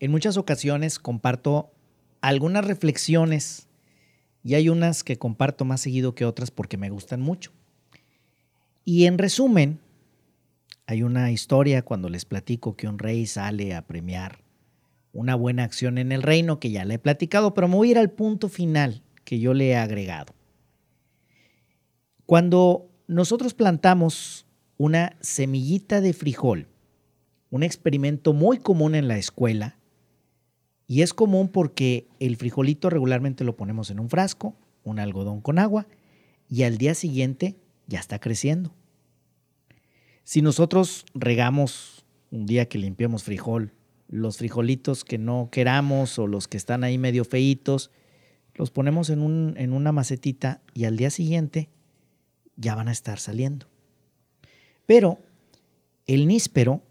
En muchas ocasiones comparto algunas reflexiones y hay unas que comparto más seguido que otras porque me gustan mucho. Y en resumen, hay una historia cuando les platico que un rey sale a premiar una buena acción en el reino que ya le he platicado, pero me voy a ir al punto final que yo le he agregado. Cuando nosotros plantamos una semillita de frijol, un experimento muy común en la escuela, y es común porque el frijolito regularmente lo ponemos en un frasco, un algodón con agua, y al día siguiente ya está creciendo. Si nosotros regamos un día que limpiamos frijol, los frijolitos que no queramos o los que están ahí medio feitos, los ponemos en, un, en una macetita y al día siguiente ya van a estar saliendo. Pero el níspero,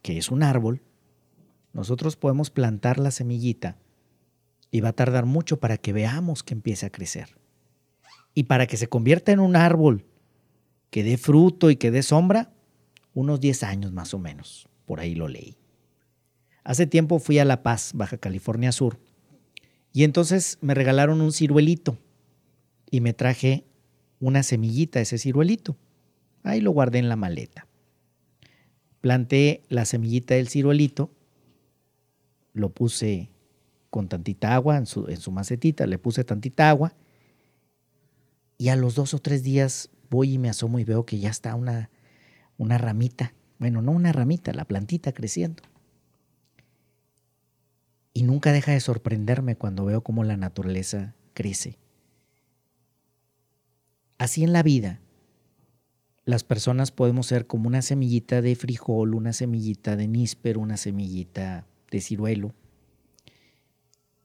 que es un árbol, nosotros podemos plantar la semillita y va a tardar mucho para que veamos que empiece a crecer. Y para que se convierta en un árbol que dé fruto y que dé sombra, unos 10 años más o menos. Por ahí lo leí. Hace tiempo fui a La Paz, Baja California Sur, y entonces me regalaron un ciruelito y me traje una semillita de ese ciruelito. Ahí lo guardé en la maleta. Planté la semillita del ciruelito lo puse con tantita agua en su, en su macetita, le puse tantita agua y a los dos o tres días voy y me asomo y veo que ya está una, una ramita, bueno, no una ramita, la plantita creciendo. Y nunca deja de sorprenderme cuando veo cómo la naturaleza crece. Así en la vida, las personas podemos ser como una semillita de frijol, una semillita de níspero, una semillita de ciruelo,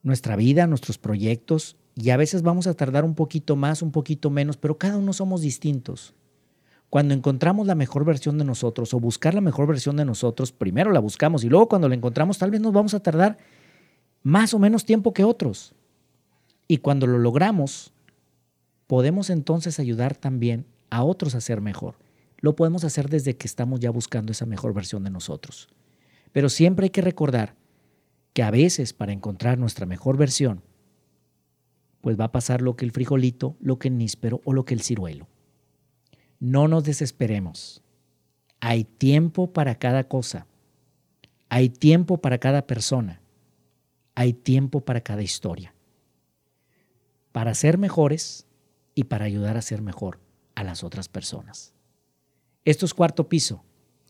nuestra vida, nuestros proyectos, y a veces vamos a tardar un poquito más, un poquito menos, pero cada uno somos distintos. Cuando encontramos la mejor versión de nosotros o buscar la mejor versión de nosotros, primero la buscamos y luego cuando la encontramos tal vez nos vamos a tardar más o menos tiempo que otros. Y cuando lo logramos, podemos entonces ayudar también a otros a ser mejor. Lo podemos hacer desde que estamos ya buscando esa mejor versión de nosotros. Pero siempre hay que recordar que a veces para encontrar nuestra mejor versión, pues va a pasar lo que el frijolito, lo que el níspero o lo que el ciruelo. No nos desesperemos. Hay tiempo para cada cosa. Hay tiempo para cada persona. Hay tiempo para cada historia. Para ser mejores y para ayudar a ser mejor a las otras personas. Esto es cuarto piso,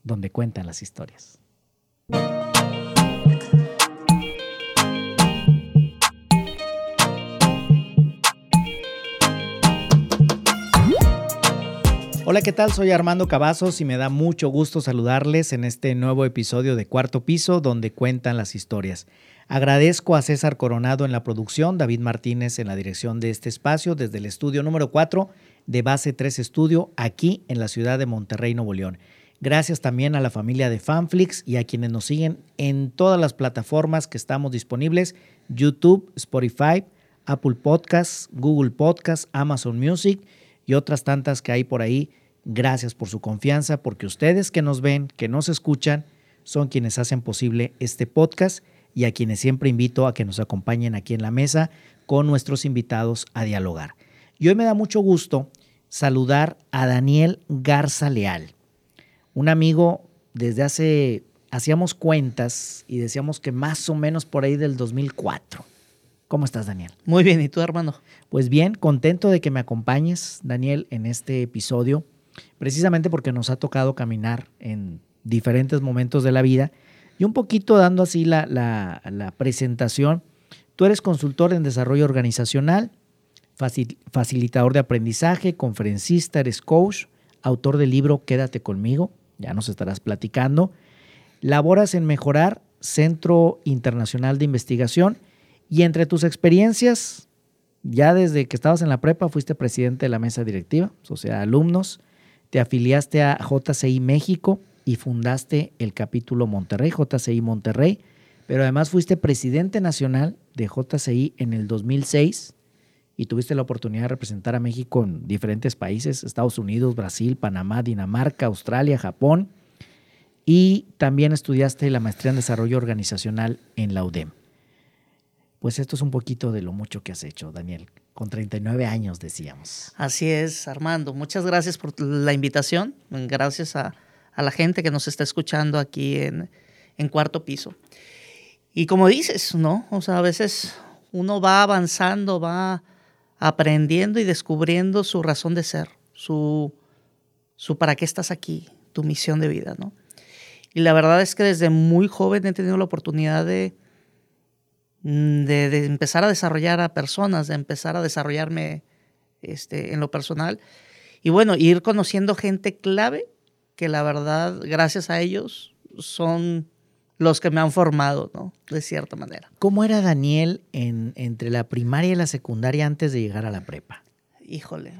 donde cuentan las historias. Hola, ¿qué tal? Soy Armando Cavazos y me da mucho gusto saludarles en este nuevo episodio de Cuarto Piso donde cuentan las historias. Agradezco a César Coronado en la producción, David Martínez en la dirección de este espacio desde el estudio número 4 de Base 3 Estudio aquí en la ciudad de Monterrey, Nuevo León. Gracias también a la familia de Fanflix y a quienes nos siguen en todas las plataformas que estamos disponibles, YouTube, Spotify, Apple Podcasts, Google Podcasts, Amazon Music y otras tantas que hay por ahí Gracias por su confianza, porque ustedes que nos ven, que nos escuchan, son quienes hacen posible este podcast y a quienes siempre invito a que nos acompañen aquí en la mesa con nuestros invitados a dialogar. Y hoy me da mucho gusto saludar a Daniel Garza Leal, un amigo desde hace hacíamos cuentas y decíamos que más o menos por ahí del 2004. ¿Cómo estás, Daniel? Muy bien, ¿y tú, hermano? Pues bien, contento de que me acompañes, Daniel, en este episodio, precisamente porque nos ha tocado caminar en diferentes momentos de la vida y un poquito dando así la, la, presentación. Tú eres consultor en desarrollo organizacional, facilitador de aprendizaje, conferencista, eres coach, autor del libro Quédate conmigo, ya nos estarás platicando. Laboras en Mejorar, Centro Internacional de Investigación, y entre tus experiencias, ya desde que estabas en la prepa fuiste presidente de la mesa directiva, o sea, alumnos, te afiliaste a JCI México y fundaste el capítulo Monterrey, JCI Monterrey, pero además fuiste presidente nacional de JCI en el 2006 y tuviste la oportunidad de representar a México en diferentes países, Estados Unidos, Brasil, Panamá, Dinamarca, Australia, Japón, y también estudiaste la maestría en desarrollo organizacional en la UDEM. Pues esto es un poquito de lo mucho que has hecho, Daniel, con 39 años decíamos. Así es, Armando. Muchas gracias por la invitación. Gracias a, la gente que nos está escuchando aquí en, en cuarto piso. Y como dices, ¿no? O sea, a veces uno va avanzando, va aprendiendo y descubriendo su razón de ser, su, su para qué estás aquí, tu misión de vida, ¿no? Y la verdad es que desde muy joven he tenido la oportunidad de, de, empezar a desarrollar a personas, de empezar a desarrollarme este, en lo personal. Y bueno, ir conociendo gente clave que la verdad, gracias a ellos, son los que me han formado, ¿no? De cierta manera. ¿Cómo era Daniel en, entre la primaria y la secundaria antes de llegar a la prepa? Híjole,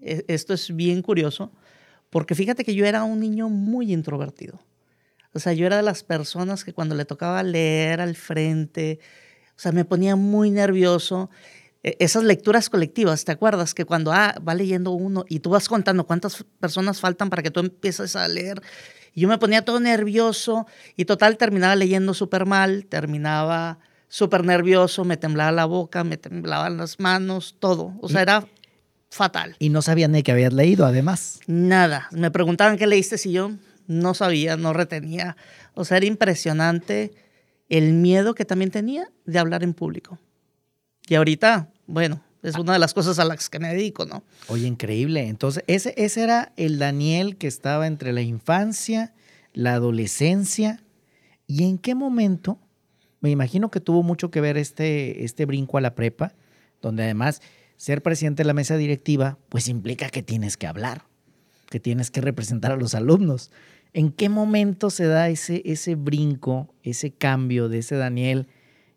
e, esto es bien curioso, porque fíjate que yo era un niño muy introvertido. O sea, yo era de las personas que cuando le tocaba leer al frente, sea, me ponía muy nervioso. E, esas lecturas colectivas, ¿te acuerdas? Que cuando ah, va leyendo uno y tú vas contando cuántas personas faltan para que tú empieces a leer y yo me ponía todo nervioso y total terminaba leyendo súper mal, terminaba súper nervioso, me temblaba la boca, me temblaban las manos, todo. O sea, era fatal. Y no sabían ni que habías leído, además. Nada. Me preguntaban qué leíste si yo no sabía, no retenía. O sea, era impresionante el miedo que también tenía de hablar en público. Y ahorita, bueno, es una de las cosas a las que me dedico, ¿no? Oye, increíble. Entonces, ese, ese era el Daniel que estaba entre la infancia, la adolescencia. ¿Y en qué momento? Me imagino que tuvo mucho que ver este, este brinco a la prepa, donde además ser presidente de la mesa directiva, pues implica que tienes que hablar, que tienes que representar a los alumnos. ¿En qué momento se da ese, ese brinco, ese cambio de ese Daniel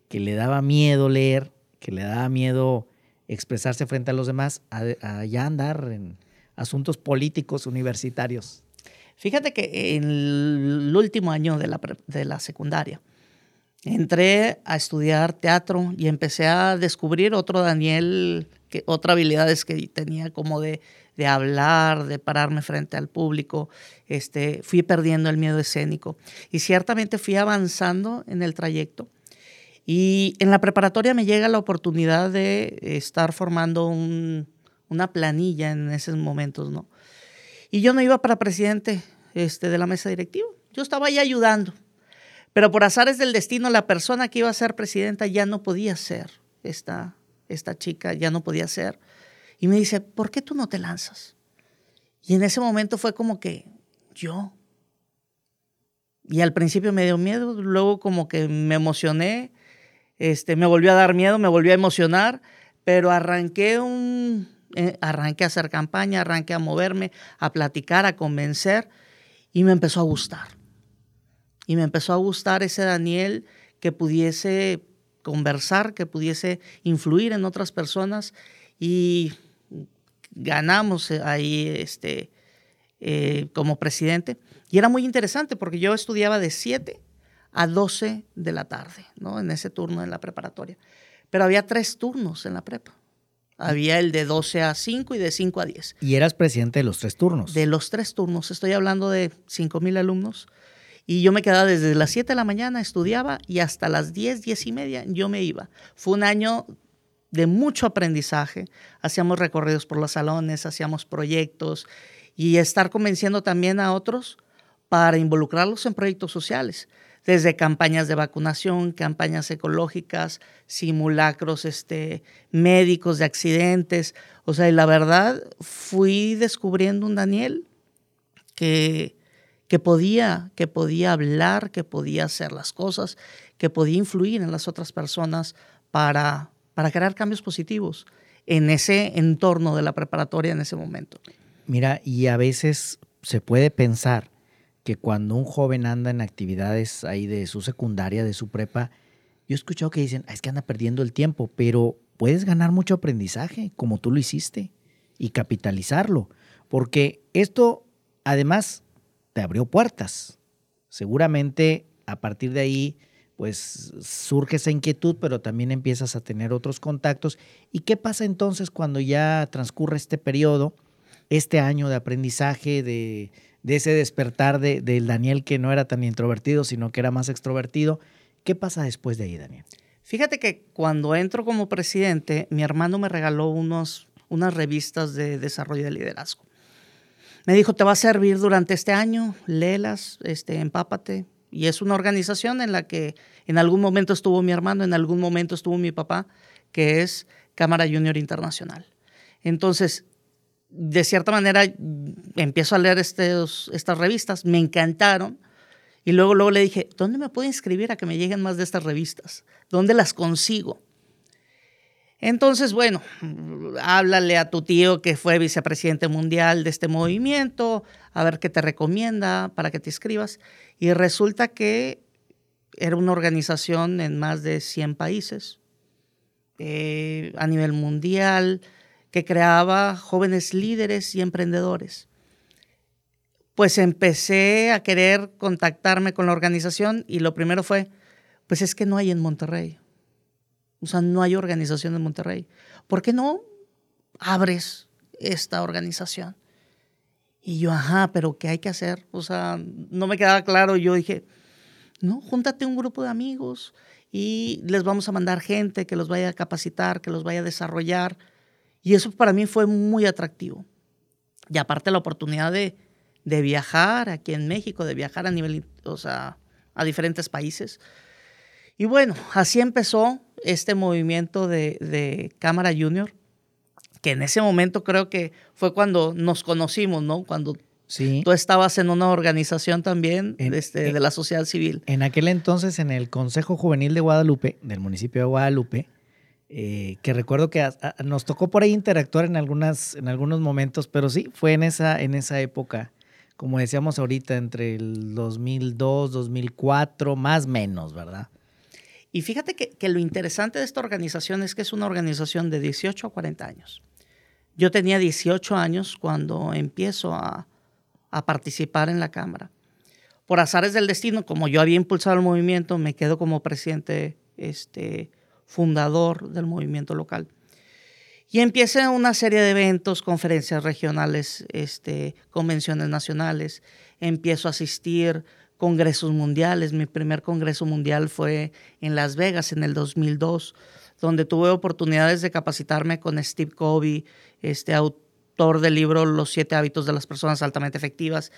que le daba miedo leer, que le daba miedo expresarse frente a los demás, a, ya andar en asuntos políticos universitarios? Fíjate que en el último año de la, de la secundaria entré a estudiar teatro y empecé a descubrir otro Daniel, que, otra habilidades que tenía como de, de hablar, de pararme frente al público. Este, fui perdiendo el miedo escénico y ciertamente fui avanzando en el trayecto y en la preparatoria me llega la oportunidad de estar formando una planilla en esos momentos, ¿no? Y yo no iba para presidente este, de la mesa directiva, yo estaba ahí ayudando. Pero por azares del destino, la persona que iba a ser presidenta ya no podía ser esta, esta chica, ya no podía ser. Y me dice, ¿por qué tú no te lanzas? Y en ese momento fue como que yo. Y al principio me dio miedo, luego como que me emocioné este, me volvió a dar miedo, me volvió a emocionar, pero arranqué un, eh, arranqué a hacer campaña, arranqué a moverme, a platicar, a convencer y me empezó a gustar. Y me empezó a gustar ese Daniel que pudiese conversar, que pudiese influir en otras personas y ganamos ahí este, eh, como presidente. Y era muy interesante porque yo estudiaba de 7 a 12 de la tarde, ¿no? En ese turno en la preparatoria. Pero había tres turnos en la prepa. Había el de 12 a 5 y de 5 a 10. ¿Y eras presidente de los tres turnos? De los tres turnos. Estoy hablando de 5 mil alumnos. Y yo me quedaba desde las 7 de la mañana, estudiaba y hasta las 10, 10 y media yo me iba. Fue un año de mucho aprendizaje. Hacíamos recorridos por los salones, hacíamos proyectos y estar convenciendo también a otros para involucrarlos en proyectos sociales, desde campañas de vacunación, campañas ecológicas, simulacros este, médicos de accidentes. O sea, y la verdad, fui descubriendo un Daniel que, que, podía, que podía hablar, que podía hacer las cosas, que podía influir en las otras personas para, para crear cambios positivos en ese entorno de la preparatoria en ese momento. Mira, y a veces se puede pensar que cuando un joven anda en actividades ahí de su secundaria, de su prepa, yo he escuchado que dicen, es que anda perdiendo el tiempo, pero puedes ganar mucho aprendizaje, como tú lo hiciste, y capitalizarlo, porque esto además te abrió puertas. Seguramente a partir de ahí, pues surge esa inquietud, pero también empiezas a tener otros contactos. ¿Y qué pasa entonces cuando ya transcurre este periodo, este año de aprendizaje, de, de ese despertar de, del Daniel que no era tan introvertido, sino que era más extrovertido. ¿Qué pasa después de ahí, Daniel? Fíjate que cuando entro como presidente, mi hermano me regaló unos, unas revistas de desarrollo de liderazgo. Me dijo, te va a servir durante este año, léelas, este, empápate. Y es una organización en la que en algún momento estuvo mi hermano, en algún momento estuvo mi papá, que es Cámara Junior Internacional. Entonces, de cierta manera empiezo a leer estas revistas, me encantaron. Y luego, luego le dije, ¿dónde me puedo inscribir a que me lleguen más de estas revistas? ¿Dónde las consigo? Entonces, bueno, háblale a tu tío que fue vicepresidente mundial de este movimiento, a ver qué te recomienda para que te inscribas. Y resulta que era una organización en más de 100 países, eh, a nivel mundial, que creaba jóvenes líderes y emprendedores. Pues empecé a querer contactarme con la organización y lo primero fue, pues es que no hay en Monterrey. O sea, no hay organización en Monterrey. ¿Por qué no abres esta organización? Y yo, ajá, pero ¿qué hay que hacer? O sea, no me quedaba claro. Yo dije, no, júntate un grupo de amigos y les vamos a mandar gente que los vaya a capacitar, que los vaya a desarrollar y eso para mí fue muy atractivo. Y aparte la oportunidad de, viajar aquí en México, de viajar a nivel, o sea, a diferentes países. Y bueno, así empezó este movimiento de, Cámara Junior, que en ese momento creo que fue cuando nos conocimos, ¿no? Cuando Sí. Tú estabas en una organización también este, de la sociedad civil. En aquel entonces, en el Consejo Juvenil de Guadalupe, del municipio de Guadalupe, eh, que recuerdo que nos tocó por ahí interactuar en, algunas, en algunos momentos, pero sí, fue en esa, en esa época, como decíamos ahorita, entre el 2002, 2004, más menos, ¿verdad? Y fíjate que, que, lo interesante de esta organización es que es una organización de 18 a 40 años. Yo tenía 18 años cuando empiezo a, participar en la Cámara. Por azares del destino, como yo había impulsado el movimiento, me quedo como presidente este, fundador del movimiento local. Y empieza una serie de eventos, conferencias regionales, este, convenciones nacionales. Empiezo a asistir congresos mundiales. Mi primer congreso mundial fue en Las Vegas en el 2002, donde tuve oportunidades de capacitarme con Steve Covey, este autor del libro Los siete hábitos de las personas altamente efectivas.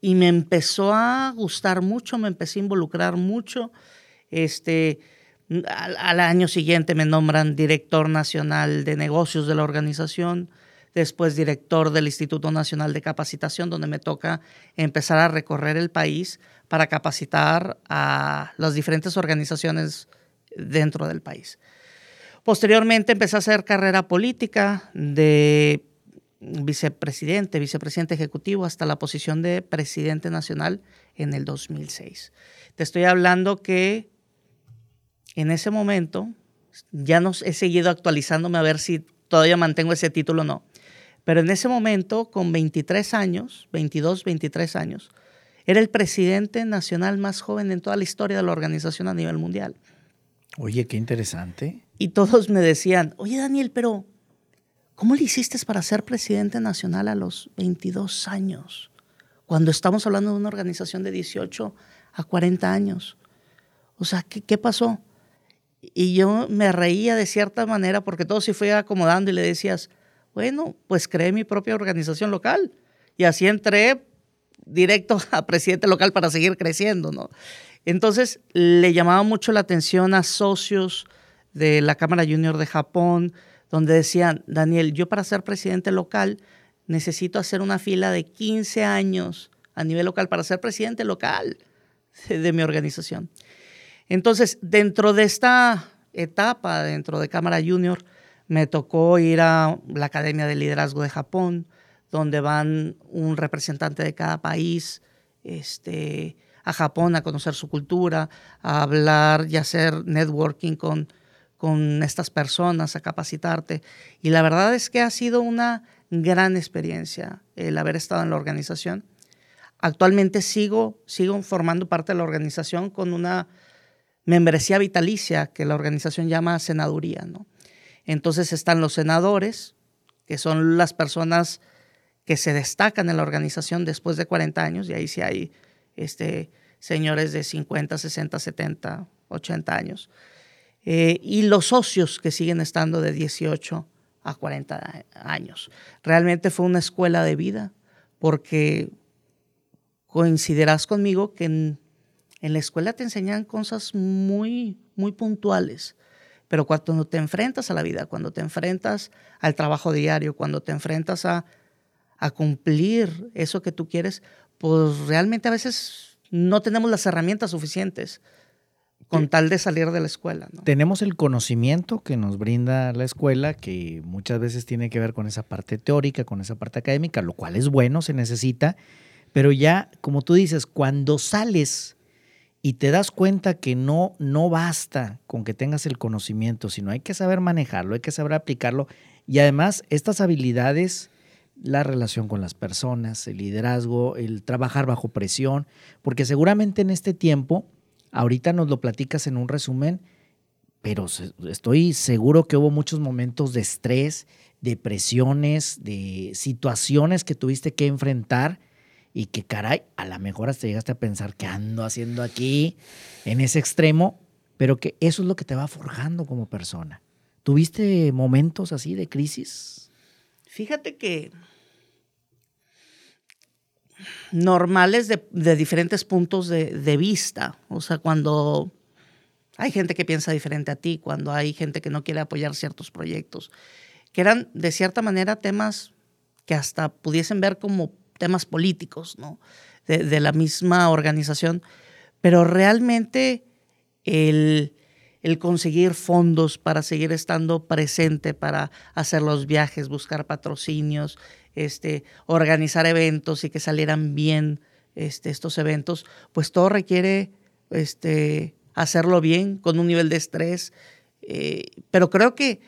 Y me empezó a gustar mucho, me empecé a involucrar mucho. Este, al, año siguiente me nombran director nacional de negocios de la organización, después director del Instituto Nacional de Capacitación, donde me toca empezar a recorrer el país para capacitar a las diferentes organizaciones dentro del país. Posteriormente empecé a hacer carrera política de vicepresidente, vicepresidente ejecutivo, hasta la posición de presidente nacional en el 2006. Te estoy hablando que en ese momento, ya no he seguido actualizándome a ver si todavía mantengo ese título o no, pero en ese momento, con 23 años, 22, 23 años, era el presidente nacional más joven en toda la historia de la organización a nivel mundial. Oye, qué interesante. Y todos me decían, oye Daniel, pero ¿cómo le hiciste para ser presidente nacional a los 22 años? Cuando estamos hablando de una organización de 18 a 40 años. O sea, ¿qué, qué pasó? Y yo me reía de cierta manera porque todo se fue acomodando y le decías, bueno, pues creé mi propia organización local. Y así entré directo a presidente local para seguir creciendo, ¿no? Entonces, le llamaba mucho la atención a socios de la Cámara Junior de Japón, donde decían, Daniel, yo para ser presidente local necesito hacer una fila de 15 años a nivel local para ser presidente local de, mi organización. Entonces, dentro de esta etapa, dentro de Cámara Junior, me tocó ir a la Academia de Liderazgo de Japón, donde van un representante de cada país este, a Japón a conocer su cultura, a hablar y hacer networking con, con estas personas, a capacitarte. Y la verdad es que ha sido una gran experiencia el haber estado en la organización. Actualmente sigo, sigo formando parte de la organización con una membresía vitalicia que la organización llama senaduría. ¿no? Entonces están los senadores, que son las personas que se destacan en la organización después de 40 años, y ahí sí hay este, señores de 50, 60, 70, 80 años. Eh, y los socios que siguen estando de 18 a 40 años. Realmente fue una escuela de vida, porque coincidirás conmigo que en, la escuela te enseñan cosas muy, muy puntuales, pero cuando te enfrentas a la vida, cuando te enfrentas al trabajo diario, cuando te enfrentas a, a cumplir eso que tú quieres, pues realmente a veces no tenemos las herramientas suficientes con tal de salir de la escuela. Tenemos el conocimiento que nos brinda la escuela, que muchas veces tiene que ver con esa parte teórica, con esa parte académica, lo cual es bueno, se necesita, pero ya, como tú dices, cuando sales y te das cuenta que no, no basta con que tengas el conocimiento, sino hay que saber manejarlo, hay que saber aplicarlo, y además estas habilidades la relación con las personas, el liderazgo, el trabajar bajo presión, porque seguramente en este tiempo Ahorita nos lo platicas en un resumen, pero estoy seguro que hubo muchos momentos de estrés, de presiones, de situaciones que tuviste que enfrentar y que caray, a lo mejor hasta llegaste a pensar qué ando haciendo aquí en ese extremo, pero que eso es lo que te va forjando como persona. ¿Tuviste momentos así de crisis? Fíjate que normales de, diferentes puntos de, vista. O sea, cuando hay gente que piensa diferente a ti, cuando hay gente que no quiere apoyar ciertos proyectos, que eran de cierta manera temas que hasta pudiesen ver como temas políticos, ¿no? De, la misma organización, pero realmente el, el conseguir fondos para seguir estando presente, para hacer los viajes, buscar patrocinios, este, organizar eventos y que salieran bien este, estos eventos, pues todo requiere este, hacerlo bien, con un nivel de estrés. Eh, pero creo que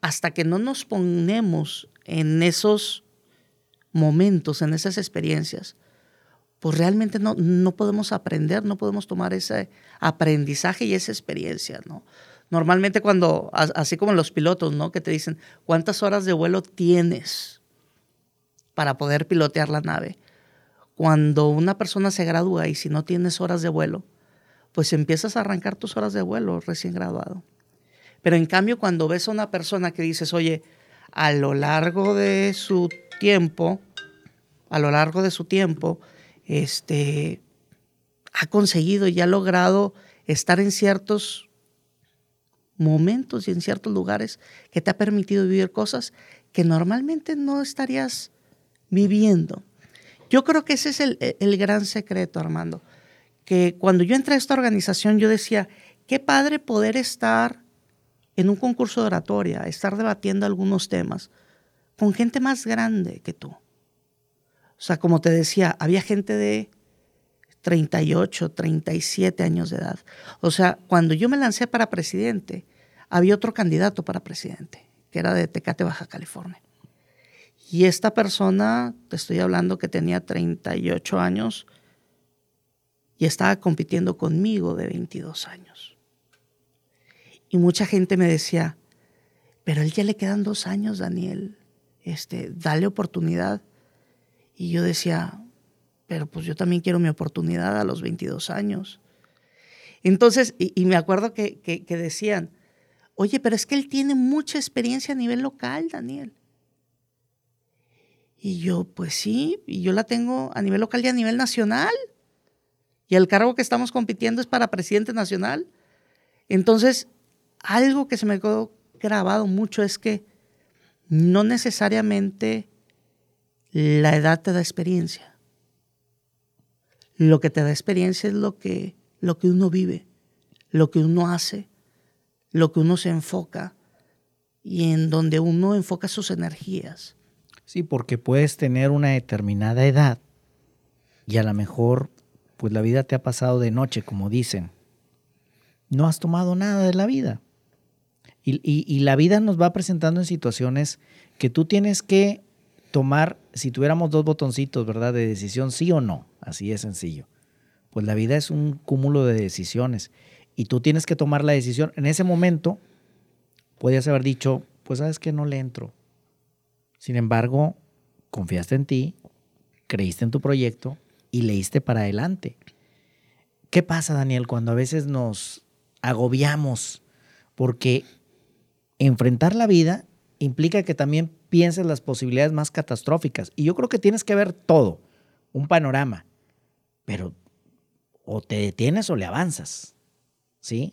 hasta que no nos ponemos en esos momentos, en esas experiencias, pues realmente no, no podemos aprender, no podemos tomar ese aprendizaje y esa experiencia, ¿no? Normalmente cuando, así como los pilotos, ¿no? Que te dicen, ¿cuántas horas de vuelo tienes? Para poder pilotear la nave. Cuando una persona se gradúa y si no tienes horas de vuelo, pues empiezas a arrancar tus horas de vuelo recién graduado. Pero en cambio, cuando ves a una persona que dices, oye, a lo largo de su tiempo, a lo largo de su tiempo, este, ha conseguido y ha logrado estar en ciertos momentos y en ciertos lugares que te ha permitido vivir cosas que normalmente no estarías viviendo. Yo creo que ese es el, gran secreto, Armando, que cuando yo entré a esta organización yo decía, qué padre poder estar en un concurso de oratoria, estar debatiendo algunos temas con gente más grande que tú. O sea, como te decía, había gente de 38, 37 años de edad. O sea, cuando yo me lancé para presidente, había otro candidato para presidente, que era de Tecate, Baja California. Y esta persona, te estoy hablando que tenía 38 años y estaba compitiendo conmigo de 22 años. Y mucha gente me decía, pero a él ya le quedan dos años, Daniel, este, dale oportunidad. Y yo decía, pero pues yo también quiero mi oportunidad a los 22 años. Entonces, y, me acuerdo que, que decían, oye, pero es que él tiene mucha experiencia a nivel local, Daniel. Y yo, pues sí, y yo la tengo a nivel local y a nivel nacional. Y el cargo que estamos compitiendo es para presidente nacional. Entonces, algo que se me quedó grabado mucho es que no necesariamente la edad te da experiencia. Lo que te da experiencia es lo que, lo que uno vive, lo que uno hace, lo que uno se enfoca y en donde uno enfoca sus energías. Sí, porque puedes tener una determinada edad y a lo mejor pues la vida te ha pasado de noche, como dicen. No has tomado nada de la vida. Y, la vida nos va presentando en situaciones que tú tienes que tomar, si tuviéramos dos botoncitos, ¿verdad? De decisión, sí o no. Así es sencillo. Pues la vida es un cúmulo de decisiones. Y tú tienes que tomar la decisión. En ese momento, podías haber dicho, pues sabes que no le entro. Sin embargo, confiaste en ti, creíste en tu proyecto y leíste para adelante. ¿Qué pasa, Daniel, cuando a veces nos agobiamos? Porque enfrentar la vida implica que también pienses las posibilidades más catastróficas. Y yo creo que tienes que ver todo, un panorama. Pero o te detienes o le avanzas. ¿Sí?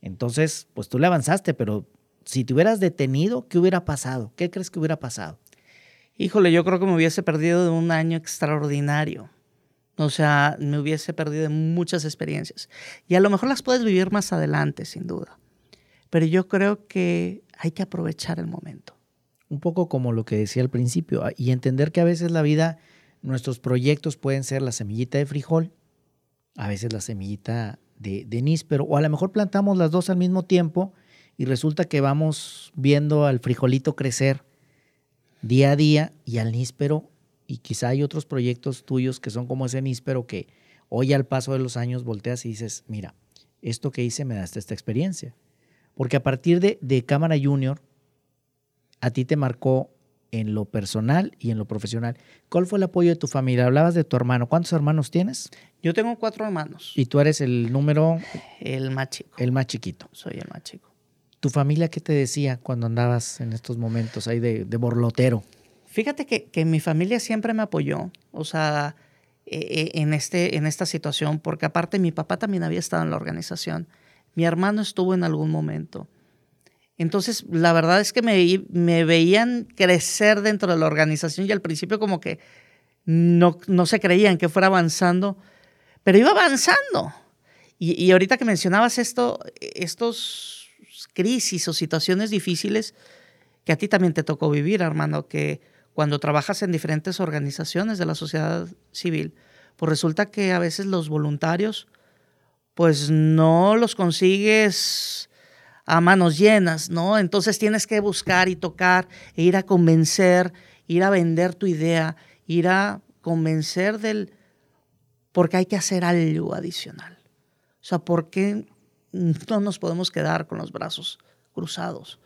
Entonces, pues tú le avanzaste, pero si te hubieras detenido, ¿qué hubiera pasado? ¿Qué crees que hubiera pasado? Híjole, yo creo que me hubiese perdido de un año extraordinario. O sea, me hubiese perdido de muchas experiencias. Y a lo mejor las puedes vivir más adelante, sin duda. Pero yo creo que hay que aprovechar el momento. Un poco como lo que decía al principio, y entender que a veces la vida, nuestros proyectos pueden ser la semillita de frijol, a veces la semillita de, de níspero, o a lo mejor plantamos las dos al mismo tiempo y resulta que vamos viendo al frijolito crecer día a día y al níspero, y quizá hay otros proyectos tuyos que son como ese níspero que hoy al paso de los años volteas y dices, mira, esto que hice me da esta experiencia. Porque a partir de, de Cámara Junior, a ti te marcó en lo personal y en lo profesional. ¿Cuál fue el apoyo de tu familia? Hablabas de tu hermano. ¿Cuántos hermanos tienes? Yo tengo cuatro hermanos. ¿Y tú eres el número? El más chico. El más chiquito. Soy el más chico. ¿Tu familia qué te decía cuando andabas en estos momentos ahí de, borlotero? Fíjate que, mi familia siempre me apoyó, o sea, e, e, en, este, en esta situación, porque aparte mi papá también había estado en la organización, mi hermano estuvo en algún momento. Entonces, la verdad es que me, me veían crecer dentro de la organización y al principio como que no, no se creían que fuera avanzando, pero iba avanzando. Y, y ahorita que mencionabas esto, estos crisis o situaciones difíciles que a ti también te tocó vivir, Armando, que cuando trabajas en diferentes organizaciones de la sociedad civil, pues resulta que a veces los voluntarios, pues no los consigues a manos llenas, ¿no? Entonces tienes que buscar y tocar e ir a convencer, ir a vender tu idea, ir a convencer del, porque hay que hacer algo adicional. O sea, ¿por qué no nos podemos quedar con los brazos cruzados.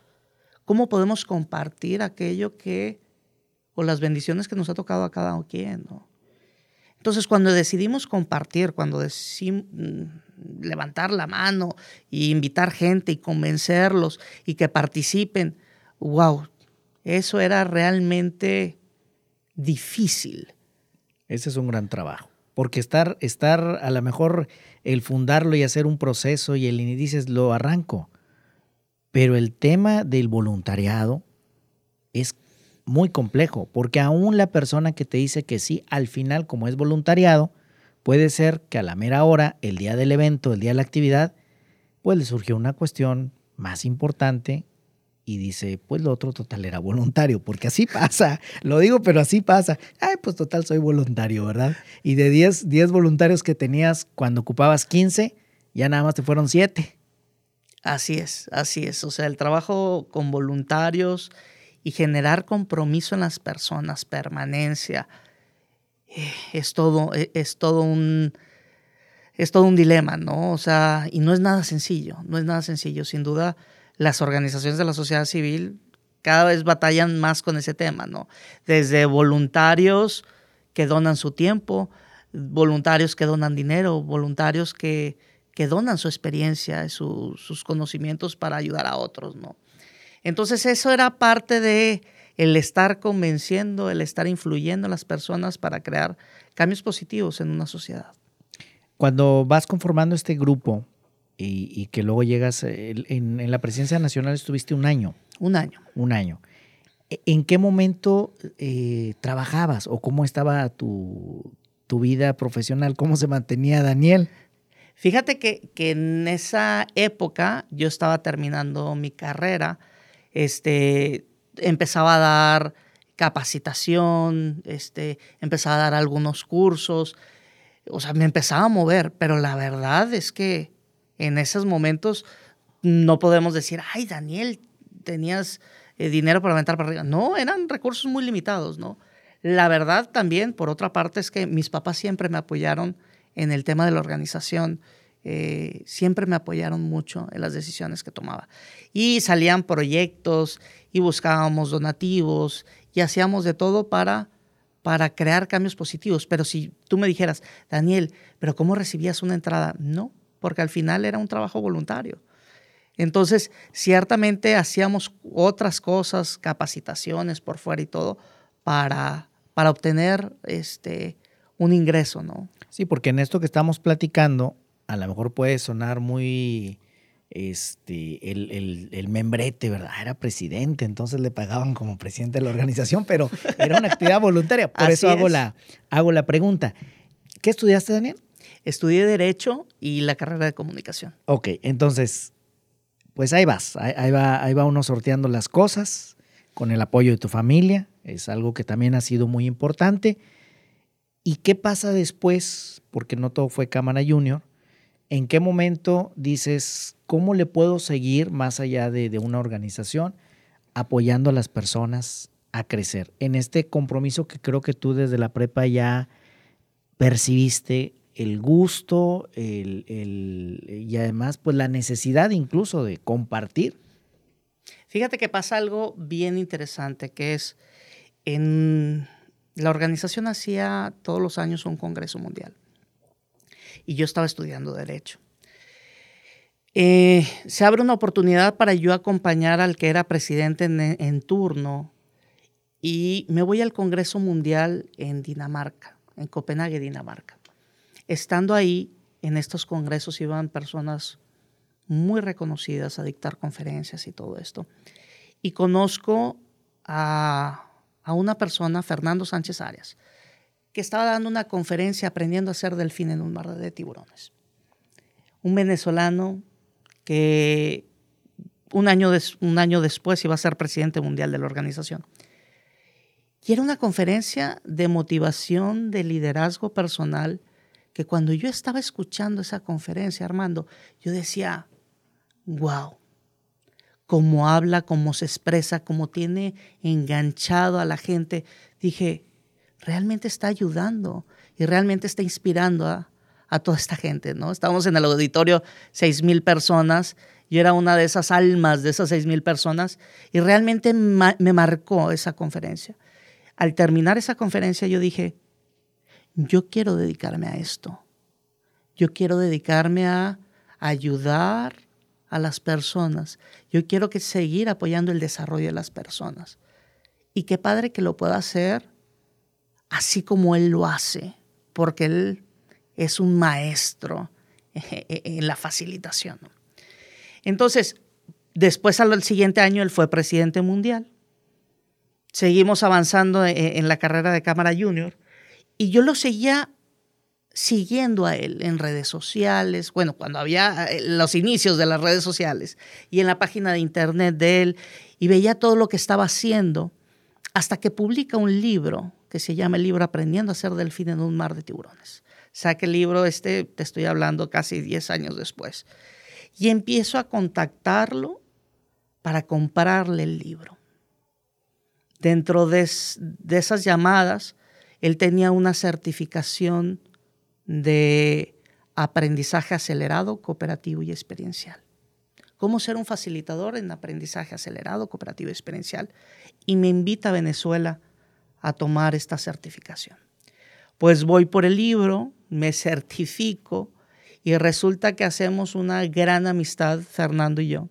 ¿Cómo podemos compartir aquello que, o las bendiciones que nos ha tocado a cada quien? Entonces, cuando decidimos compartir, cuando decidimos mm, levantar la mano y invitar gente y convencerlos y que participen, wow, eso era realmente difícil. Ese es un gran trabajo. Porque estar, estar a lo mejor el fundarlo y hacer un proceso y el dices lo arranco. Pero el tema del voluntariado es muy complejo, porque aún la persona que te dice que sí, al final, como es voluntariado, puede ser que a la mera hora, el día del evento, el día de la actividad, pues le surgió una cuestión más importante y dice, pues lo otro total era voluntario, porque así pasa, lo digo, pero así pasa. Ay, pues total soy voluntario, ¿verdad? Y de 10, 10 voluntarios que tenías cuando ocupabas 15, ya nada más te fueron 7. Así es, así es. O sea, el trabajo con voluntarios y generar compromiso en las personas, permanencia, eh, es todo, e, es todo un es todo un dilema, ¿no? O sea, y no es nada sencillo, no es nada sencillo, sin duda las organizaciones de la sociedad civil cada vez batallan más con ese tema, ¿no? Desde voluntarios que donan su tiempo, voluntarios que donan dinero, voluntarios que, que donan su experiencia, sus conocimientos para ayudar a otros, ¿no? Entonces eso era parte de el estar convenciendo, el estar influyendo a las personas para crear cambios positivos en una sociedad. Cuando vas conformando este grupo y, que luego llegas, en, la presidencia nacional estuviste un año. Un año. Un año. ¿E, ¿En qué momento eh, trabajabas o cómo estaba tu, tu vida profesional? ¿Cómo se mantenía Daniel? Fíjate que, que, en esa época yo estaba terminando mi carrera, este, empezaba a dar capacitación, este, empezaba a dar algunos cursos, o sea, me empezaba a mover, pero la verdad es que en esos momentos no podemos decir, ay, Daniel, tenías eh, dinero para aventar para arriba. No, eran recursos muy limitados, ¿no? La verdad también, por otra parte, es que mis papás siempre me apoyaron en el tema de la organización. Eh, siempre me apoyaron mucho en las decisiones que tomaba. Y salían proyectos y buscábamos donativos y hacíamos de todo para, para crear cambios positivos. Pero si tú me dijeras, Daniel, ¿pero cómo recibías una entrada? No, porque al final era un trabajo voluntario. Entonces, ciertamente hacíamos otras cosas, capacitaciones por fuera y todo, para, para obtener este, un ingreso, ¿no? Sí, porque en esto que estamos platicando, a lo mejor puede sonar muy este, el, el, membrete, ¿verdad? Era presidente, entonces le pagaban como presidente de la organización, pero era una actividad voluntaria. Por eso hago la, hago la pregunta. ¿Qué estudiaste, Daniel? Estudié Derecho y la carrera de Comunicación. Ok, entonces, pues ahí vas, ahí, va, ahí va uno sorteando las cosas con el apoyo de tu familia, es algo que también ha sido muy importante. ¿Y qué pasa después? Porque no todo fue Cámara Junior. ¿En qué momento dices, cómo le puedo seguir más allá de, de una organización, apoyando a las personas a crecer? En este compromiso que creo que tú desde la prepa ya percibiste el gusto el, el, y además pues la necesidad incluso de compartir. Fíjate que pasa algo bien interesante, que es en la organización hacía todos los años un congreso mundial y yo estaba estudiando derecho. Eh, se abre una oportunidad para yo acompañar al que era presidente en, en turno y me voy al Congreso Mundial en Dinamarca, en Copenhague, Dinamarca. Estando ahí, en estos congresos iban personas muy reconocidas a dictar conferencias y todo esto. Y conozco a a una persona, Fernando Sánchez Arias, que estaba dando una conferencia aprendiendo a hacer delfín en un mar de tiburones. Un venezolano que un año, un año después iba a ser presidente mundial de la organización. Y era una conferencia de motivación, de liderazgo personal, que cuando yo estaba escuchando esa conferencia, Armando, yo decía, wow, cómo habla, cómo se expresa, cómo tiene enganchado a la gente, dije, realmente está ayudando y realmente está inspirando a, toda esta gente, ¿no? Estábamos en el auditorio, seis mil personas, yo era una de esas almas de esas seis mil personas y realmente me marcó esa conferencia. Al terminar esa conferencia yo dije, yo quiero dedicarme a esto. Yo quiero dedicarme a ayudar a las personas. Yo quiero que seguir apoyando el desarrollo de las personas. Y qué padre que lo pueda hacer así como Él lo hace, porque Él es un maestro en la facilitación. Entonces, después al siguiente año Él fue presidente mundial. Seguimos avanzando en la carrera de Cámara Junior y yo lo seguía siguiendo a él en redes sociales, bueno, cuando había eh, los inicios de las redes sociales y en la página de internet de él y veía todo lo que estaba haciendo hasta que publica un libro que se llama el libro Aprendiendo a ser delfín en un mar de tiburones. Saque el libro este, te estoy hablando casi 10 años después. Y empiezo a contactarlo para comprarle el libro. Dentro de, de esas llamadas, él tenía una certificación de aprendizaje acelerado, cooperativo y experiencial. Cómo ser un facilitador en aprendizaje acelerado, cooperativo y experiencial. Y me invita a Venezuela a tomar esta certificación. Pues voy por el libro, me certifico y resulta que hacemos una gran amistad, Fernando y yo.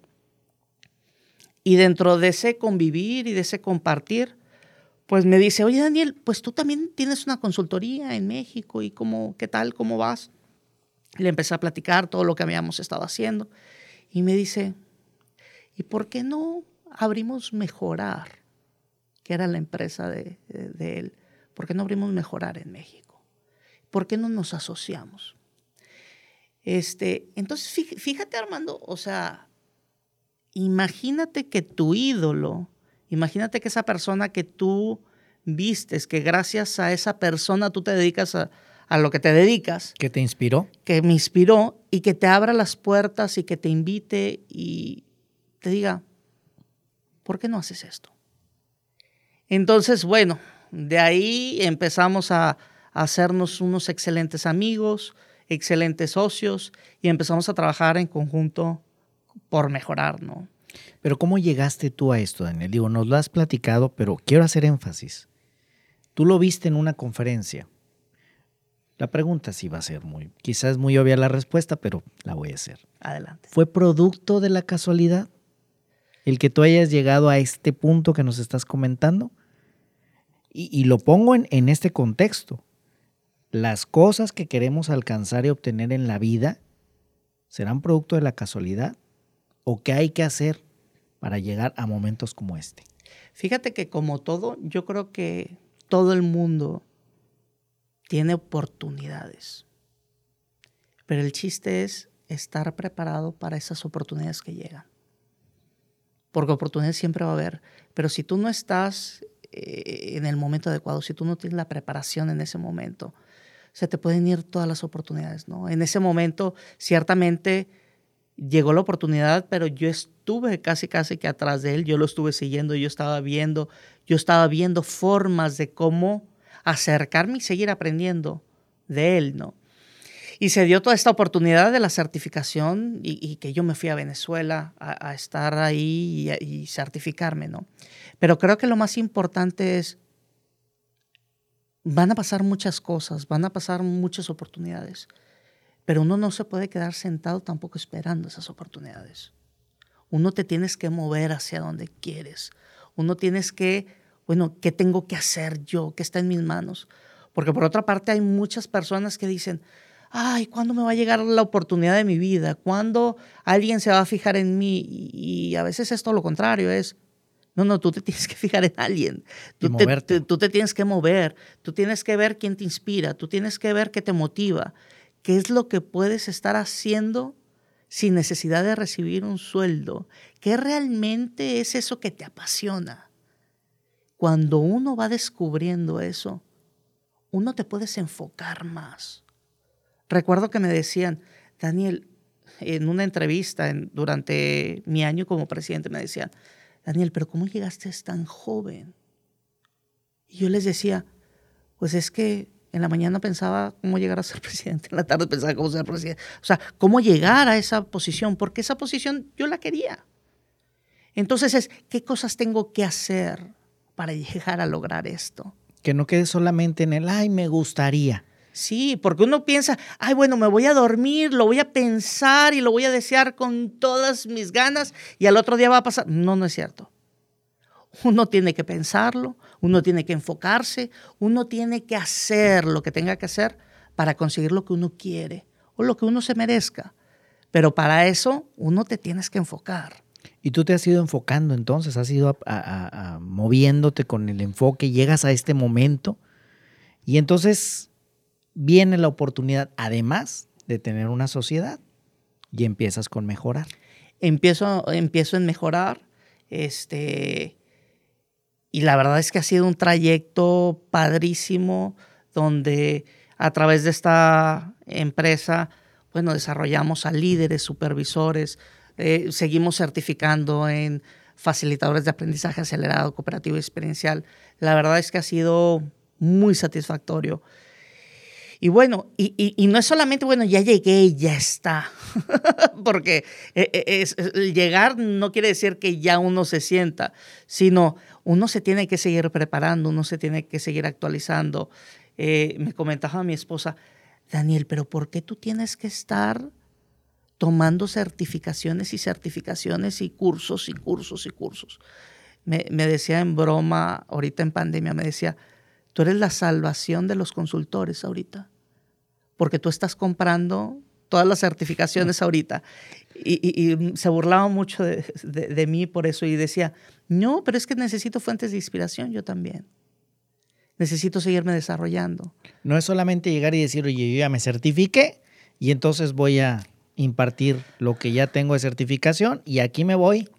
Y dentro de ese convivir y de ese compartir, pues me dice, oye Daniel, pues tú también tienes una consultoría en México y cómo, qué tal, cómo vas. Le empecé a platicar todo lo que habíamos estado haciendo y me dice, ¿y por qué no abrimos Mejorar? Que era la empresa de, de él. ¿Por qué no abrimos Mejorar en México? ¿Por qué no nos asociamos? Este, entonces, fíjate Armando, o sea, imagínate que tu ídolo, imagínate que esa persona que tú vistes, que gracias a esa persona tú te dedicas a, a lo que te dedicas. Que te inspiró. Que me inspiró y que te abra las puertas y que te invite y te diga, ¿por qué no haces esto? Entonces, bueno, de ahí empezamos a, hacernos unos excelentes amigos, excelentes socios y empezamos a trabajar en conjunto por mejorar, ¿no? Pero ¿cómo llegaste tú a esto, Daniel? Digo, nos lo has platicado, pero quiero hacer énfasis. Tú lo viste en una conferencia. La pregunta sí va a ser muy, quizás muy obvia la respuesta, pero la voy a hacer. Adelante. ¿Fue producto de la casualidad el que tú hayas llegado a este punto que nos estás comentando? Y, lo pongo en, en este contexto. Las cosas que queremos alcanzar y obtener en la vida serán producto de la casualidad o qué hay que hacer para llegar a momentos como este. Fíjate que como todo, yo creo que todo el mundo tiene oportunidades. Pero el chiste es estar preparado para esas oportunidades que llegan. Porque oportunidades siempre va a haber. Pero si tú no estás eh, en el momento adecuado, si tú no tienes la preparación en ese momento, se te pueden ir todas las oportunidades, ¿no? En ese momento, ciertamente llegó la oportunidad, pero yo estuve casi, casi que atrás de él, yo lo estuve siguiendo, yo estaba viendo, yo estaba viendo formas de cómo acercarme y seguir aprendiendo de él, ¿no? Y se dio toda esta oportunidad de la certificación y, que yo me fui a Venezuela a, estar ahí y, y, certificarme, ¿no? Pero creo que lo más importante es, van a pasar muchas cosas, van a pasar muchas oportunidades, pero uno no se puede quedar sentado tampoco esperando esas oportunidades. Uno te tienes que mover hacia donde quieres. Uno tienes que bueno, ¿qué tengo que hacer yo? ¿Qué está en mis manos? Porque por otra parte hay muchas personas que dicen, ay, ¿cuándo me va a llegar la oportunidad de mi vida? ¿Cuándo alguien se va a fijar en mí? Y a veces es todo lo contrario, es, no, no, tú te tienes que fijar en alguien. Tú te, tú te tienes que mover, tú tienes que ver quién te inspira, tú tienes que ver qué te motiva, qué es lo que puedes estar haciendo sin necesidad de recibir un sueldo, qué realmente es eso que te apasiona. Cuando uno va descubriendo eso, uno te puedes enfocar más. Recuerdo que me decían, Daniel, en una entrevista durante mi año como presidente, me decían, Daniel, pero ¿cómo llegaste tan joven? Y yo les decía, pues es que en la mañana pensaba cómo llegar a ser presidente, en la tarde pensaba cómo ser presidente. O sea, cómo llegar a esa posición, porque esa posición yo la quería. Entonces es, ¿qué cosas tengo que hacer? para llegar a lograr esto. Que no quede solamente en el, ay, me gustaría. Sí, porque uno piensa, ay, bueno, me voy a dormir, lo voy a pensar y lo voy a desear con todas mis ganas y al otro día va a pasar. No, no es cierto. Uno tiene que pensarlo, uno tiene que enfocarse, uno tiene que hacer lo que tenga que hacer para conseguir lo que uno quiere o lo que uno se merezca. Pero para eso uno te tienes que enfocar. Y tú te has ido enfocando entonces, has ido moviéndote con el enfoque, llegas a este momento y entonces viene la oportunidad, además de tener una sociedad, y empiezas con mejorar. Empiezo, empiezo en mejorar, este, y la verdad es que ha sido un trayecto padrísimo donde a través de esta empresa, bueno, desarrollamos a líderes, supervisores, eh, seguimos certificando en facilitadores de aprendizaje acelerado, cooperativo y experiencial. La verdad es que ha sido muy satisfactorio. Y bueno, y, no es solamente, bueno, ya llegué y ya está, porque eh, eh, llegar no quiere decir que ya uno se sienta, sino uno se tiene que seguir preparando, uno se tiene que seguir actualizando. me comentaba mi esposa, Daniel, pero ¿por qué tú tienes que estar tomando certificaciones y certificaciones y cursos y cursos y cursos. Me, me, decía en broma, ahorita en pandemia, me decía, tú eres la salvación de los consultores ahorita, porque tú estás comprando todas las certificaciones ahorita. Y, se burlaba mucho de, de, mí por eso y decía, no, pero es que necesito fuentes de inspiración yo también. Necesito seguirme desarrollando. No es solamente llegar y decir, oye, yo ya me certifiqué y entonces voy a impartir lo que ya tengo de certificación y aquí me voy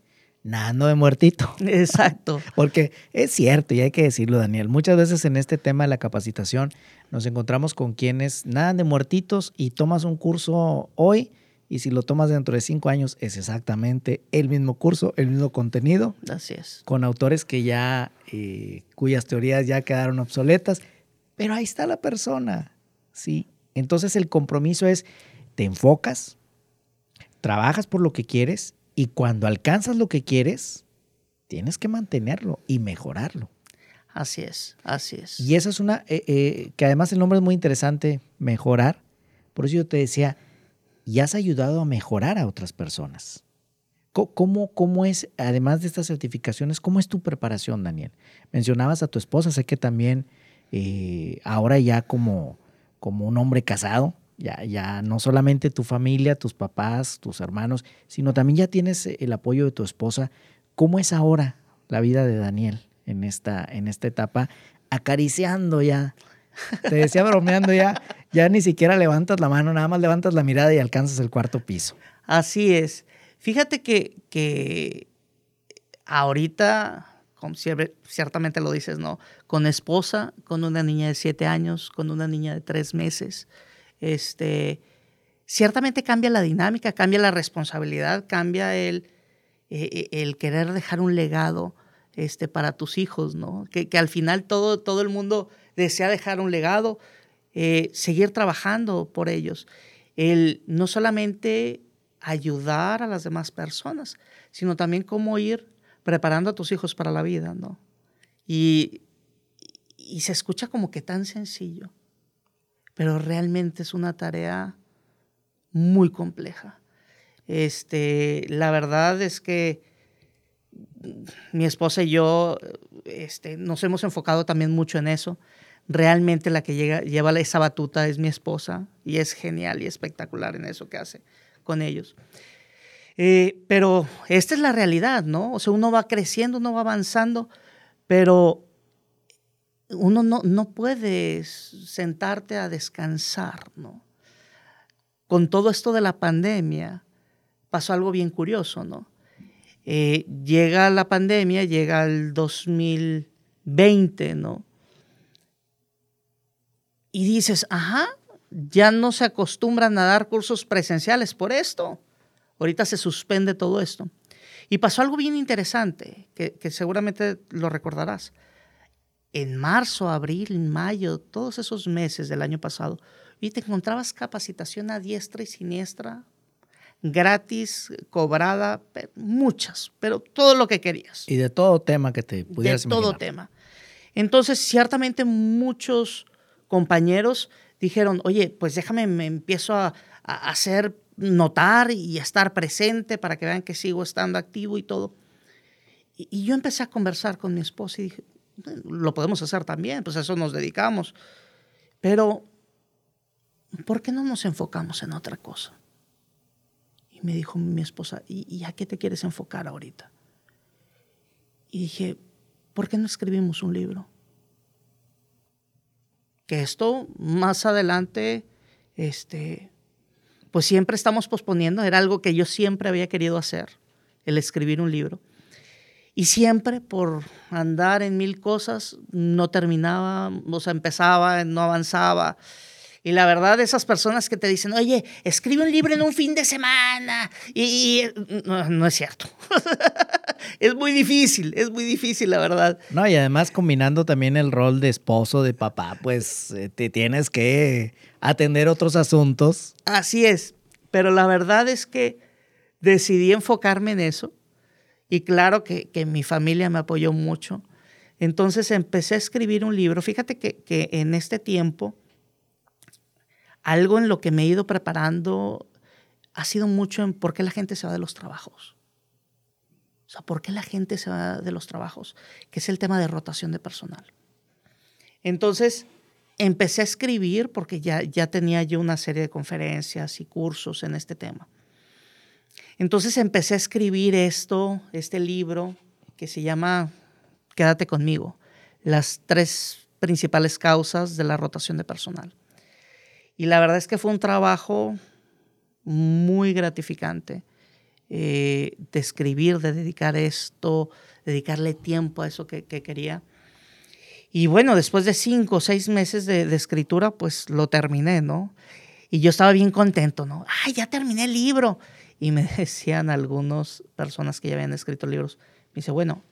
nadando de muertito. Exacto. Porque es cierto, y hay que decirlo, Daniel, muchas veces en este tema de la capacitación nos encontramos con quienes nadan de muertitos y tomas un curso hoy y si lo tomas dentro de cinco años es exactamente el mismo curso, el mismo contenido. Así es. Con autores que ya, eh, cuyas teorías ya quedaron obsoletas, pero ahí está la persona, ¿sí? Entonces el compromiso es, te enfocas, trabajas por lo que quieres y cuando alcanzas lo que quieres, tienes que mantenerlo y mejorarlo. Así es, así es. Y eso es una, eh, eh, que además el nombre es muy interesante, mejorar. Por eso yo te decía, y has ayudado a mejorar a otras personas. ¿Cómo, ¿Cómo, es, además de estas certificaciones, cómo es tu preparación, Daniel? Mencionabas a tu esposa, sé que también eh, ahora ya como, como un hombre casado, ya, ya no solamente tu familia, tus papás, tus hermanos, sino también ya tienes el apoyo de tu esposa. ¿Cómo es ahora la vida de Daniel en esta, en esta etapa? Acariciando ya. Te decía bromeando ya, ya ni siquiera levantas la mano, nada más levantas la mirada y alcanzas el cuarto piso. Así es. Fíjate que, que ahorita, como ciertamente lo dices, ¿no? Con esposa, con una niña de siete años, con una niña de tres meses, este, ciertamente cambia la dinámica, cambia la responsabilidad, cambia el, eh, eh, el querer dejar un legado este, para tus hijos, ¿no? Que, al final todo, todo el mundo desea dejar un legado, eh, seguir trabajando por ellos. El no solamente ayudar a las demás personas, sino también cómo ir preparando a tus hijos para la vida, ¿no? Y, y se escucha como que tan sencillo, pero realmente es una tarea muy compleja. Este, la verdad es que mi esposa y yo este, nos hemos enfocado también mucho en eso. Realmente la que llega, lleva esa batuta es mi esposa y es genial y espectacular en eso que hace con ellos. Eh, pero esta es la realidad, ¿no? O sea, uno va creciendo, uno va avanzando, pero uno no, no puede sentarte a descansar, ¿no? Con todo esto de la pandemia pasó algo bien curioso, ¿no? Eh, llega la pandemia, llega el 2020, ¿no? Y dices, ajá, ya no se acostumbran a dar cursos presenciales por esto. Ahorita se suspende todo esto. Y pasó algo bien interesante, que, que seguramente lo recordarás en marzo, abril, mayo, todos esos meses del año pasado, y te encontrabas capacitación a diestra y siniestra, gratis, cobrada, muchas, pero todo lo que querías. Y de todo tema que te pudieras De todo tema. Entonces, ciertamente muchos compañeros dijeron, oye, pues déjame, me empiezo a, a hacer notar y a estar presente para que vean que sigo estando activo y todo. Y, y yo empecé a conversar con mi esposa y dije, lo podemos hacer también, pues a eso nos dedicamos. Pero, ¿por qué no nos enfocamos en otra cosa? Y me dijo mi esposa, ¿y, a qué te quieres enfocar ahorita? Y dije, ¿por qué no escribimos un libro? Que esto más adelante, este, pues siempre estamos posponiendo, era algo que yo siempre había querido hacer, el escribir un libro. Y siempre por andar en mil cosas no terminaba, o sea, empezaba, no avanzaba. Y la verdad, esas personas que te dicen, oye, escribe un libro en un fin de semana. Y, no, es cierto. es muy difícil, es muy difícil, la verdad. No, y además combinando también el rol de esposo, de papá, pues eh, te tienes que atender otros asuntos. Así es. Pero la verdad es que decidí enfocarme en eso y claro que, mi familia me apoyó mucho. Entonces empecé a escribir un libro. Fíjate que, que, en este tiempo, algo en lo que me he ido preparando ha sido mucho en por qué la gente se va de los trabajos. O sea, ¿por qué la gente se va de los trabajos? Que es el tema de rotación de personal. Entonces, empecé a escribir porque ya, ya tenía yo una serie de conferencias y cursos en este tema. Entonces empecé a escribir esto, este libro que se llama Quédate conmigo, las tres principales causas de la rotación de personal. Y la verdad es que fue un trabajo muy gratificante eh, de escribir, de dedicar esto, dedicarle tiempo a eso que, quería. Y bueno, después de cinco o seis meses de, de, escritura, pues lo terminé, ¿no? Y yo estaba bien contento, ¿no? ¡Ay, ya terminé el libro! Y me decían algunas personas que ya habían escrito libros, me dice, bueno,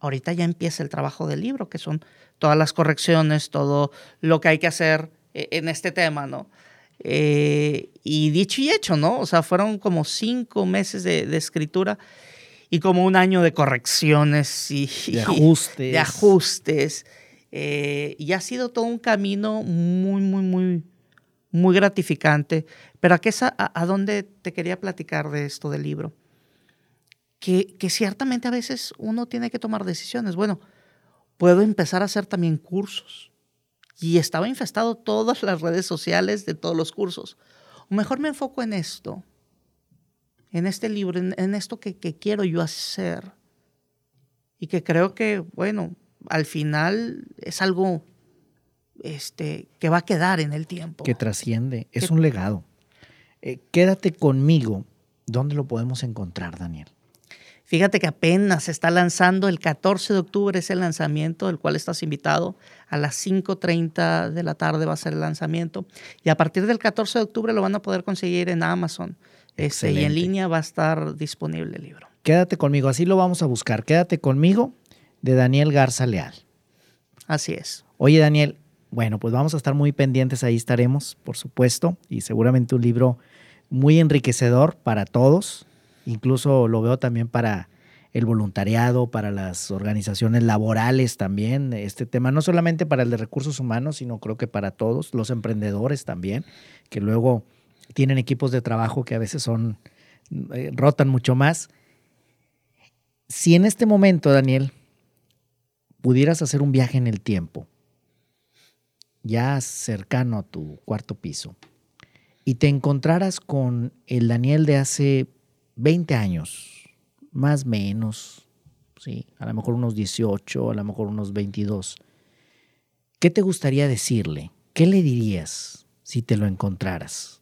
ahorita ya empieza el trabajo del libro, que son todas las correcciones, todo lo que hay que hacer eh, en este tema, ¿no? Eh, y dicho y hecho, ¿no? O sea, fueron como cinco meses de, escritura y como un año de correcciones y de ajustes. de ajustes. Eh, y ha sido todo un camino muy, muy, muy, muy gratificante. Pero ¿a, qué, a, a dónde te quería platicar de esto del libro? Que, que ciertamente a veces uno tiene que tomar decisiones. Bueno, puedo empezar a hacer también cursos y estaba infestado todas las redes sociales de todos los cursos. O mejor me enfoco en esto, en este libro, en, esto que, quiero yo hacer. Y que creo que, bueno, al final es algo este, que va a quedar en el tiempo. Que trasciende, es un legado. Eh, quédate conmigo. ¿Dónde lo podemos encontrar, Daniel? Fíjate que apenas se está lanzando, el 14 de octubre es el lanzamiento, del cual estás invitado. A las 5.30 de la tarde va a ser el lanzamiento. Y a partir del 14 de octubre lo van a poder conseguir en Amazon. Este, y en línea va a estar disponible el libro. Quédate conmigo, así lo vamos a buscar. Quédate conmigo, de Daniel Garza Leal. Así es. Oye, Daniel, bueno, pues vamos a estar muy pendientes, ahí estaremos, por supuesto, y seguramente un libro muy enriquecedor para todos Incluso lo veo también para el voluntariado, para las organizaciones laborales también, este tema, no solamente para el de recursos humanos, sino creo que para todos, los emprendedores también, que luego tienen equipos de trabajo que a veces son, eh, rotan mucho más. Si en este momento, Daniel, pudieras hacer un viaje en el tiempo, ya cercano a tu cuarto piso, y te encontraras con el Daniel de hace 20 años, más menos, ¿sí? a lo mejor unos 18, a lo mejor unos 22, ¿qué te gustaría decirle? ¿Qué le dirías si te lo encontraras?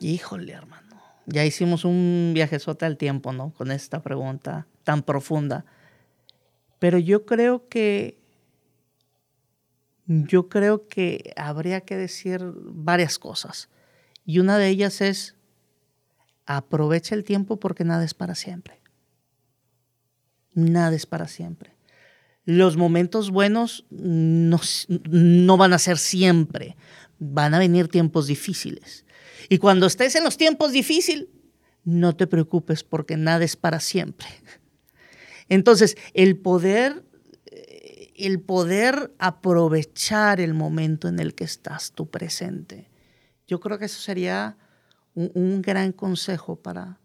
Híjole, hermano. Ya hicimos un viajezote al tiempo, ¿no? Con esta pregunta tan profunda. Pero yo creo que yo creo que habría que decir varias cosas. Y una de ellas es Aprovecha el tiempo porque nada es para siempre. Nada es para siempre. Los momentos buenos no, no van a ser siempre. Van a venir tiempos difíciles. Y cuando estés en los tiempos difíciles, no te preocupes porque nada es para siempre. Entonces, el poder, el poder aprovechar el momento en el que estás tú presente, yo creo que eso sería un, gran consejo para,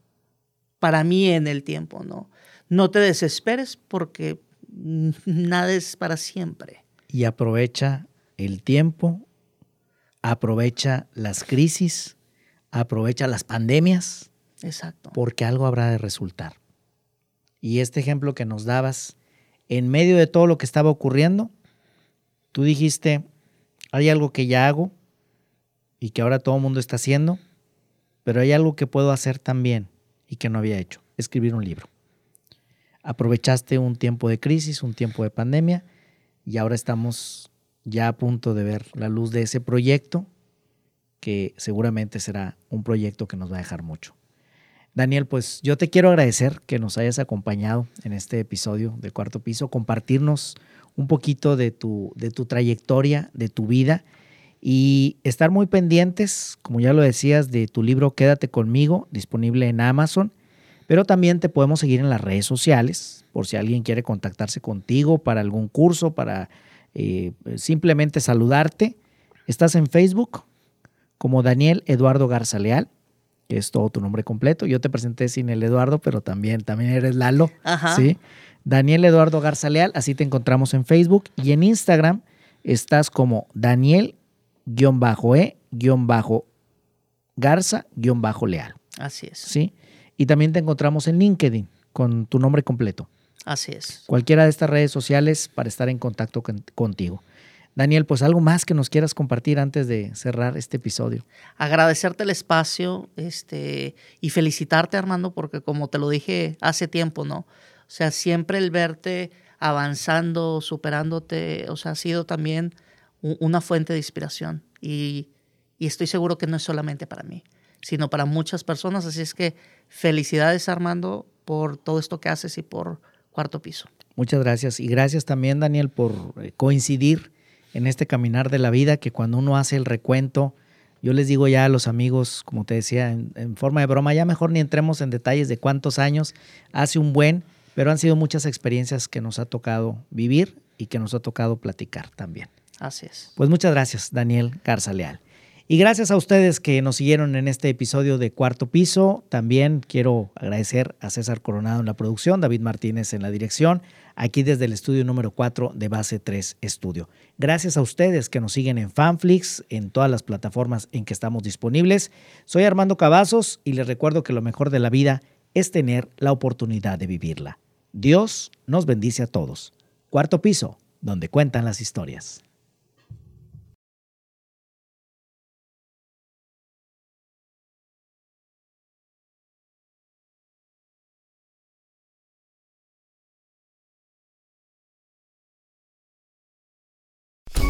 para mí en el tiempo, ¿no? No te desesperes porque nada es para siempre. Y aprovecha el tiempo, aprovecha las crisis, aprovecha las pandemias. Exacto. Porque algo habrá de resultar. Y este ejemplo que nos dabas, en medio de todo lo que estaba ocurriendo, tú dijiste, hay algo que ya hago y que ahora todo el mundo está haciendo pero hay algo que puedo hacer también y que no había hecho, escribir un libro. Aprovechaste un tiempo de crisis, un tiempo de pandemia, y ahora estamos ya a punto de ver la luz de ese proyecto, que seguramente será un proyecto que nos va a dejar mucho. Daniel, pues yo te quiero agradecer que nos hayas acompañado en este episodio de Cuarto Piso, compartirnos un poquito de tu, de tu trayectoria, de tu vida y estar muy pendientes, como ya lo decías, de tu libro Quédate conmigo, disponible en Amazon, pero también te podemos seguir en las redes sociales, por si alguien quiere contactarse contigo para algún curso, para eh, simplemente saludarte. Estás en Facebook como Daniel Eduardo Garza Leal, que es todo tu nombre completo. Yo te presenté sin el Eduardo, pero también, también eres Lalo. Ajá. ¿sí? Daniel Eduardo Garza Leal, así te encontramos en Facebook y en Instagram estás como Daniel-E-Garza-Leal. Así es. ¿sí? Y también te encontramos en LinkedIn con tu nombre completo. Así es. Cualquiera de estas redes sociales para estar en contacto con- contigo. Daniel, pues algo más que nos quieras compartir antes de cerrar este episodio. agradecerte el espacio este, y felicitarte, Armando, porque como te lo dije hace tiempo, ¿no? O sea, siempre el verte avanzando, superándote, o sea, ha sido también una fuente de inspiración. Y, y estoy seguro que no es solamente para mí, sino para muchas personas. Así es que felicidades, Armando, por todo esto que haces y por cuarto piso. Muchas gracias. Y gracias también, Daniel, por eh, coincidir en este caminar de la vida, que cuando uno hace el recuento, yo les digo ya a los amigos, como te decía, en, en forma de broma, ya mejor ni entremos en detalles de cuántos años hace un buen, pero han sido muchas experiencias que nos ha tocado vivir y que nos ha tocado platicar también. Así es. Pues muchas gracias, Daniel Garza Leal. Y gracias a ustedes que nos siguieron en este episodio de Cuarto Piso. También quiero agradecer a César Coronado en la producción, David Martínez en la dirección, aquí desde el estudio número 4 de Base 3 Estudio. Gracias a ustedes que nos siguen en Fanflix, en todas las plataformas en que estamos disponibles. Soy Armando Cavazos y les recuerdo que lo mejor de la vida es tener la oportunidad de vivirla. Dios nos bendice a todos. Cuarto Piso, donde cuentan las historias.